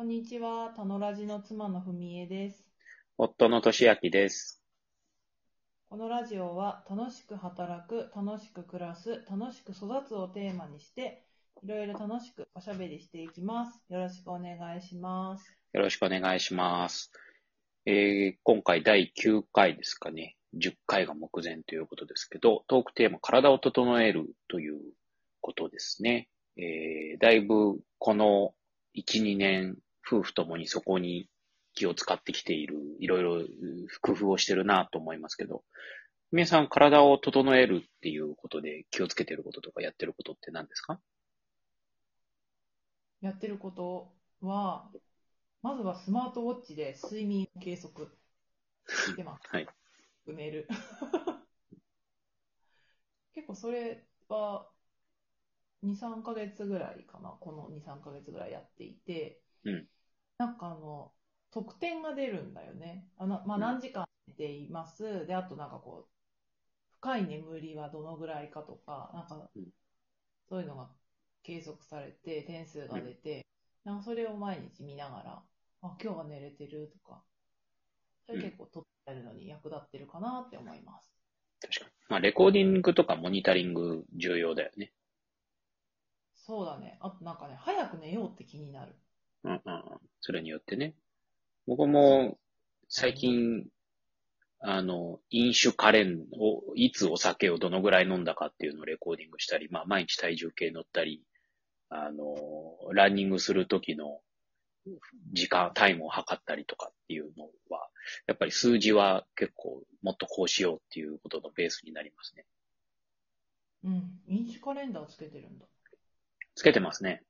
こんにちは、たのラジの妻のふみえです。夫のとしあきです。このラジオは、楽しく働く、楽しく暮らす、楽しく育つをテーマにして、いろいろ楽しくおしゃべりしていきます。よろしくお願いします。よろしくお願いします。えー、今回第9回ですかね。10回が目前ということですけど、トークテーマ、体を整えるということですね。えー、だいぶこの1、2年、夫婦ともにそこに気を使ってきている、いろいろ工夫をしてるなと思いますけど、皆さん体を整えるっていうことで気をつけてることとかやってることって何ですか？やってることは、まずはスマートウォッチで睡眠計測してます。はい。寝る。結構それは、2、3ヶ月ぐらいかな。この2、3ヶ月ぐらいやっていて、うんなんかあの、得点が出るんだよね。あの、まあ、うん何時間寝ています。で、あとなんかこう、深い眠りはどのぐらいかとか、なんかうん、そういうのが計測されて、点数が出て、なんかそれを毎日見ながら、あ、今日は寝れてるとか、それ結構取ってるのに役立ってるかなって思います。確かに。まあ、レコーディングとかモニタリング重要だよね。そうだね。あとなんかね、早く寝ようって気になる。うんうんうん。それによってね。僕も最近、あの、飲酒カレンを、いつお酒をどのぐらい飲んだかっていうのをレコーディングしたり、まあ毎日体重計乗ったり、あの、ランニングする時の時間、タイムを測ったりとかっていうのは、やっぱり数字は結構もっとこうしようっていうことのベースになりますね。うん。飲酒カレンダーつけてるんだ。つけてますね。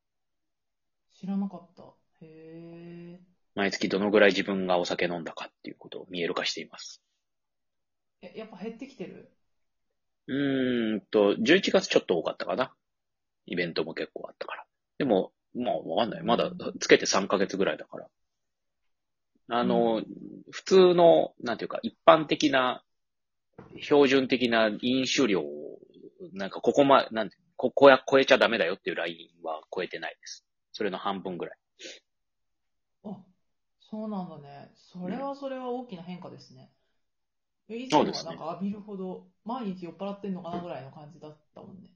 知らなかった。へえ。毎月どのぐらい自分がお酒飲んだかっていうことを見える化しています。え、やっぱ減ってきてる？うーんと、11月ちょっと多かったかな。イベントも結構あったから。でも、まあわかんない。まだつけて3ヶ月ぐらいだから。あの、普通の、なんていうか、一般的な、標準的な飲酒量を、なんかここま、なんて、ここや超えちゃダメだよっていうラインは超えてないです。それの半分ぐらい。あ、そうなんだね。それはそれは大きな変化ですね。え以前そうですねはなんか浴びるほど、毎日酔っ払ってんのかなぐらいの感じだったもんね。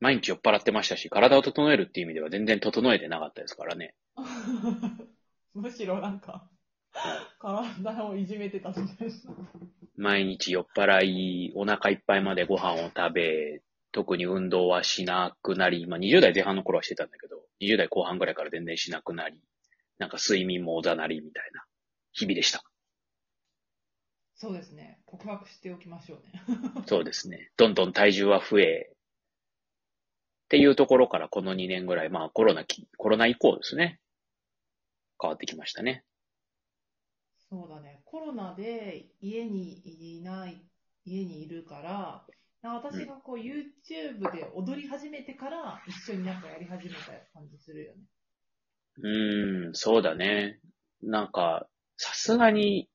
毎日酔っ払ってましたし、体を整えるっていう意味では全然整えてなかったですからね。むしろなんか、体をいじめてたみたいな。毎日酔っ払い、お腹いっぱいまでご飯を食べ、特に運動はしなくなり、まあ20代前半の頃はしてたんだけど、20代後半ぐらいから全然しなくなり、なんか睡眠もおざなりみたいな日々でした。そうですね。告白しておきましょうね。そうですね。どんどん体重は増え、っていうところからこの2年ぐらい、まあコロナき、コロナ以降ですね。変わってきましたね。そうだね。コロナで家にいない、家にいるから、私がこう YouTube で踊り始めてから一緒になんかやり始めた感じするよね。うーん、そうだね。なんか、さすがに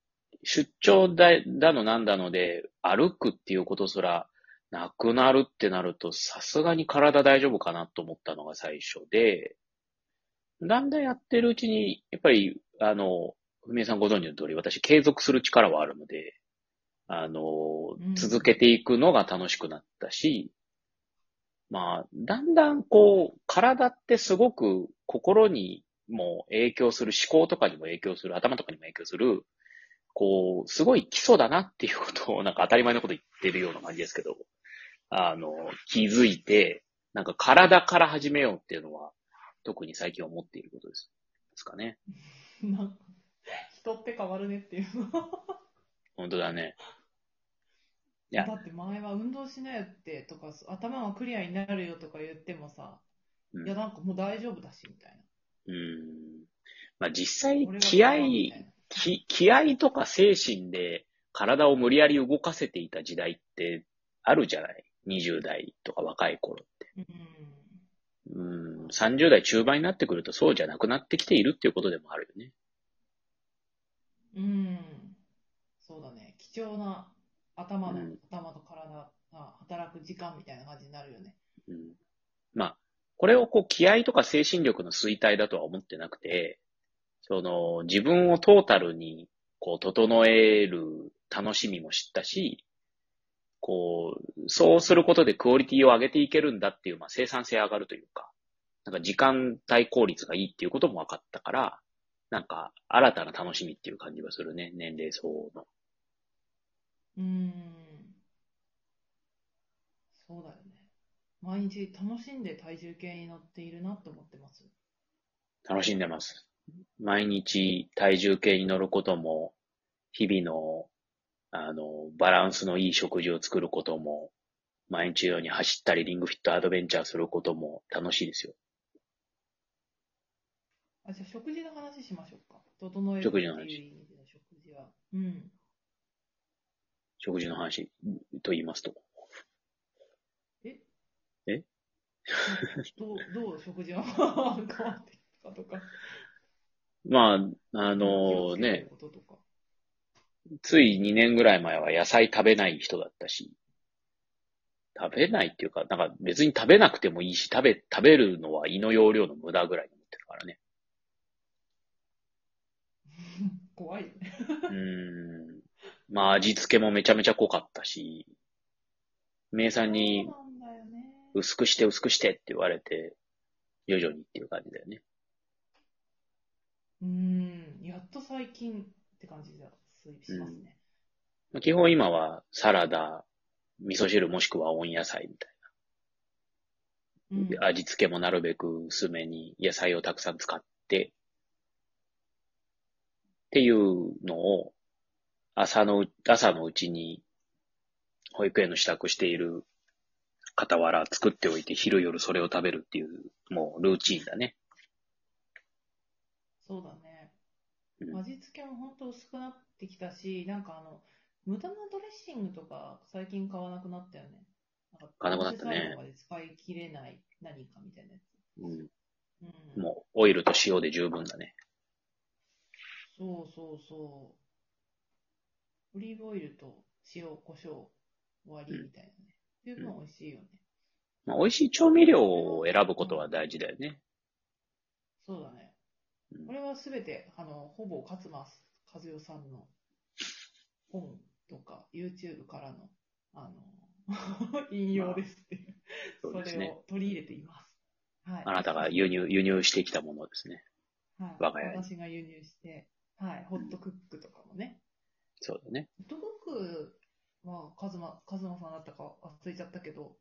出張だだのなんだので歩くっていうことすらなくなるってなると、さすがに体大丈夫かなと思ったのが最初で、だんだんやってるうちに、やっぱり、あの、ふみえさんご存知の通り、私継続する力はあるので、あの、うん続けていくのが楽しくなったし、まあ、だんだんこう、体ってすごく心にも影響する、思考とかにも影響する、頭とかにも影響する、こう、すごい基礎だなっていうことを、なんか当たり前のこと言ってるような感じですけど、あの、気づいて、なんか体から始めようっていうのは、特に最近思っていることです。ですかね。なんか人って変わるねっていうの。本当だね。いやだって前は運動しなよってとか、頭がクリアになるよとか言ってもさ、うんいやなんかもう大丈夫だしみたいな。うん。まあ実際気合変わるみたいな気、気合とか精神で体を無理やり動かせていた時代ってあるじゃない ?20 代とか若い頃って。うんうん、30代中盤になってくるとそうじゃなくなってきているっていうことでもあるよね。うん。そうだね。貴重な頭の、うん頭と体が働く時間みたいな感じになるよね。うん。まあ、これをこう気合とか精神力の衰退だとは思ってなくて、その、自分をトータルに、こう、整える楽しみも知ったし、こう、そうすることでクオリティを上げていけるんだっていう、まあ、生産性上がるというか、なんか時間帯効率がいいっていうことも分かったから、なんか、新たな楽しみっていう感じがするね、年齢層の。うん。そうだよね。毎日楽しんで体重計に乗っているなと思ってます。楽しんでます。毎日体重計に乗ることも、日々の、あの、バランスのいい食事を作ることも、毎日のように走ったりリングフィットアドベンチャーすることも楽しいですよ。あ、じゃあ食事の話しましょうか。整える食事の話っていう意味での食事は。うん。食事の話と言いますと。ええどう、どう食事は変わってきたとか。まあ、あのね。つい2年ぐらい前は野菜食べない人だったし、食べないっていうか、なんか別に食べなくてもいいし、食べ、食べるのは胃の容量の無駄ぐらいに思ってるからね。怖い。うーん。まあ味付けもめちゃめちゃ濃かったし、名産に。薄くして薄くしてって言われて、徐々にっていう感じだよね。うーん。やっと最近って感じがしますね。まあ基本今はサラダ、味噌汁もしくは温野菜みたいうん。な。味付けもなるべく薄めに野菜をたくさん使って、っていうのを朝のう、朝のうちに保育園の支度している傍ら作っておいて昼夜それを食べるっていうもうルーチンだね。そうだね。うん味付けも本当薄くなってきたし、なんかあの、無駄なドレッシングとか最近買わなくなったよね。なんか買わなくなったね使い切れない何かみたいなやつ。うん、うん。もうオイルと塩で十分だね。そうそうそう。オリーブオイルと塩、胡椒、終わりみたいなね。十分美味しいよね。まあ、美味しい調味料を選ぶことは大事だよね。そうだねうん。これはすべて、あの、ほぼ勝間和代さんの本とか YouTube からの、あの、引用ですっていう。そそうですねれを取り入れています。はい。あなたが輸入、輸入してきたものですね。はい、我が家に私が輸入して、はい、ホットクックとかもね。そうだね。ホットクックは、カズマ、カズマさんだったか忘れちゃったけど、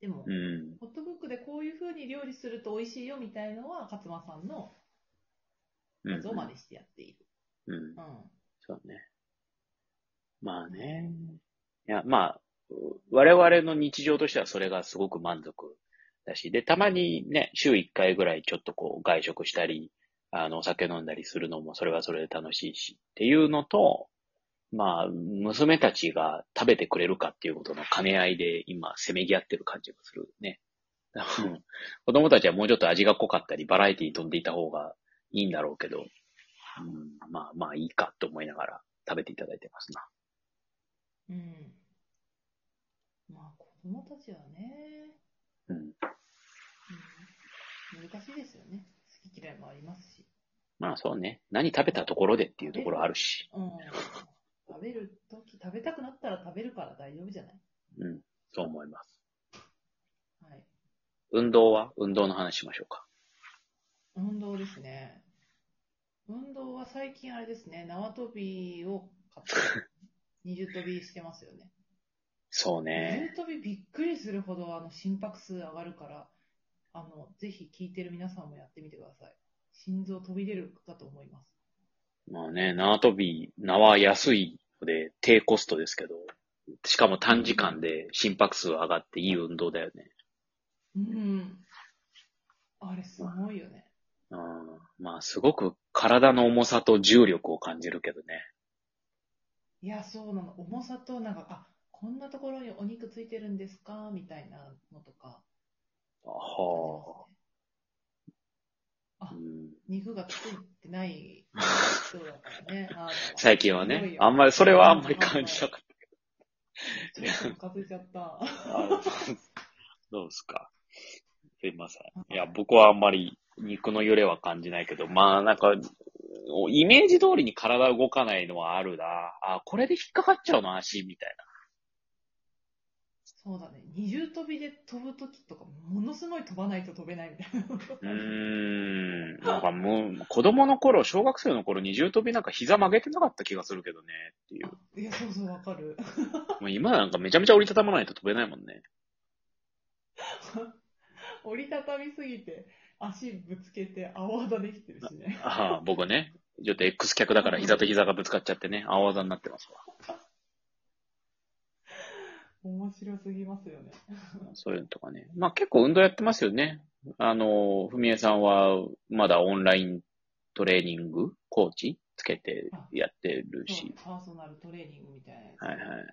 でも、うん。ホットクックでこういう風に料理すると美味しいよみたいのは、勝間さんのうんやつを真似してやっている。うん。うん。そうね。まあね。いや、まあ、我々の日常としてはそれがすごく満足だし、で、たまにね、週1回ぐらいちょっとこう外食したり、あの、お酒飲んだりするのもそれはそれで楽しいしっていうのと、まあ、娘たちが食べてくれるかっていうことの兼ね合いで今、せめぎ合ってる感じがするね。子供たちはもうちょっと味が濃かったり、バラエティ飛んでいた方がいいんだろうけど、うん、まあまあいいかと思いながら食べていただいてますな。うん。まあ、子供たちはね、うん。うん、難しいですよね。好き嫌いもありますし。まあそうね。何食べたところでっていうところあるし。うん。食べるとき、食べたくなったら食べるから大丈夫じゃない？うん。そう思います。はい。運動は？運動の話しましょうか。運動ですね。運動は最近あれですね、縄跳びを買って、二重跳びしてますよね。そう二ね。重跳びびっくりするほどあの心拍数上がるから、あの、ぜひ聞いてる皆さんもやってみてください。心臓飛び出るかと思います。まあね、縄跳び、縄安いので低コストですけど、しかも短時間で心拍数上がっていい運動だよね。うん。あれすごいよね。うん。まあすごく体の重さと重力を感じるけどね。いや、そうなの。重さと、なんか、あ、こんなところにお肉ついてるんですか？みたいなのとか。はああ。うん肉がついてない人だからね。最近はねあんまり、それはあんまり感じなかっちょっとちゃった。どうですか？すいません。いや、僕はあんまり肉の揺れは感じないけど、まあなんか、イメージ通りに体動かないのはあるな。あ、これで引っかかっちゃうの？足、みたいな。そうだね。二重跳びで飛ぶときとか、ものすごい飛ばないと飛べないみたいな。うーん。なんかもう、子供の頃、小学生の頃、二重跳びなんか膝曲げてなかった気がするけどね、っていう。いや、そうそう、わかる。もう今なんかめちゃめちゃ折りたたまないと飛べないもんね。折りたたみすぎて、足ぶつけて青あざできてるしね。ああ、僕ね。ちょっと X 脚だから膝と膝がぶつかっちゃってね、青あざになってますわ。面白すぎますよね。そういうのとかね。まあ結構運動やってますよね。あの、ふみえさんはまだオンライントレーニングコーチつけてやってるし。パーソナルトレーニングみたいな。はいはい。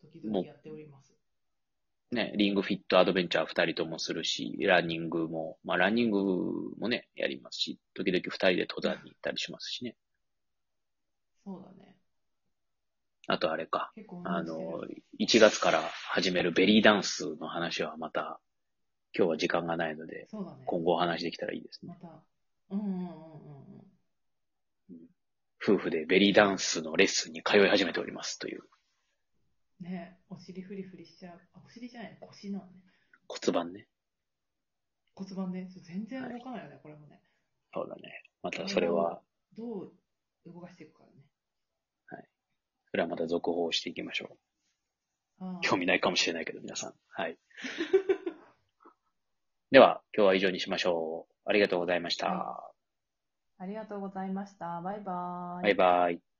時々やっております。ね、リングフィットアドベンチャー二人ともするし、ランニングも、まあランニングもね、やりますし、時々二人で登山に行ったりしますしね。そうだね。あとあれか。あの、1月から始めるベリーダンスの話はまた、今日は時間がないので、そうだね。今後お話できたらいいですね。また。うんうんうんうんうん。夫婦でベリーダンスのレッスンに通い始めておりますというねお尻フリフリしちゃう。あ、お尻じゃない、腰なのね。骨盤ね。骨盤ね。全然動かないよね、これもね。そうだね。またそれは、どう動かしていくからね。それはまた続報していきましょう。興味ないかもしれないけど、皆さん。はい。では、今日は以上にしましょう。ありがとうございました。ありがとうございました。バイバーイ。バイバイ。